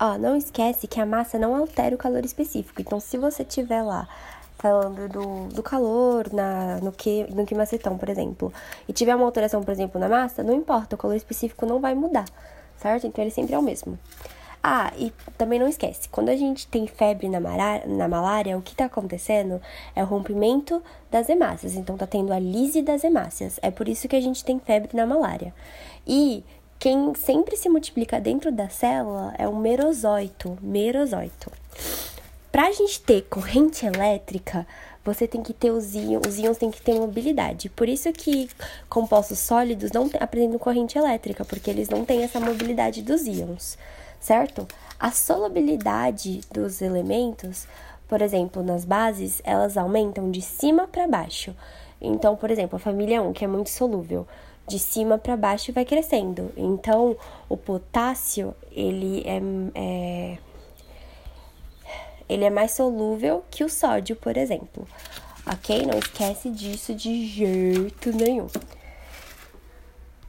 Ó, não esquece que a massa não altera o calor específico. Então, se você tiver lá falando do, do calor na, no, que, no quimacetão, por exemplo, e tiver uma alteração, por exemplo, na massa, não importa, o calor específico não vai mudar, certo? Então, ele sempre é o mesmo. Ah, e também não esquece, quando a gente tem febre na, na malária, o que tá acontecendo é o rompimento das hemácias. Então, tá tendo a lise das hemácias. É por isso que a gente tem febre na malária. E quem sempre se multiplica dentro da célula é o merozoito. Merozoito. Pra gente ter corrente elétrica, você tem que ter os íons, os íons têm que ter mobilidade. Por isso que compostos sólidos não apresentam corrente elétrica, porque eles não têm essa mobilidade dos íons certo? A solubilidade dos elementos, por exemplo, nas bases, elas aumentam de cima para baixo. Então, por exemplo, a família 1, que é muito solúvel, de cima para baixo vai crescendo. Então, o potássio, ele é, é, ele é mais solúvel que o sódio, por exemplo. Ok? Não esquece disso de jeito nenhum.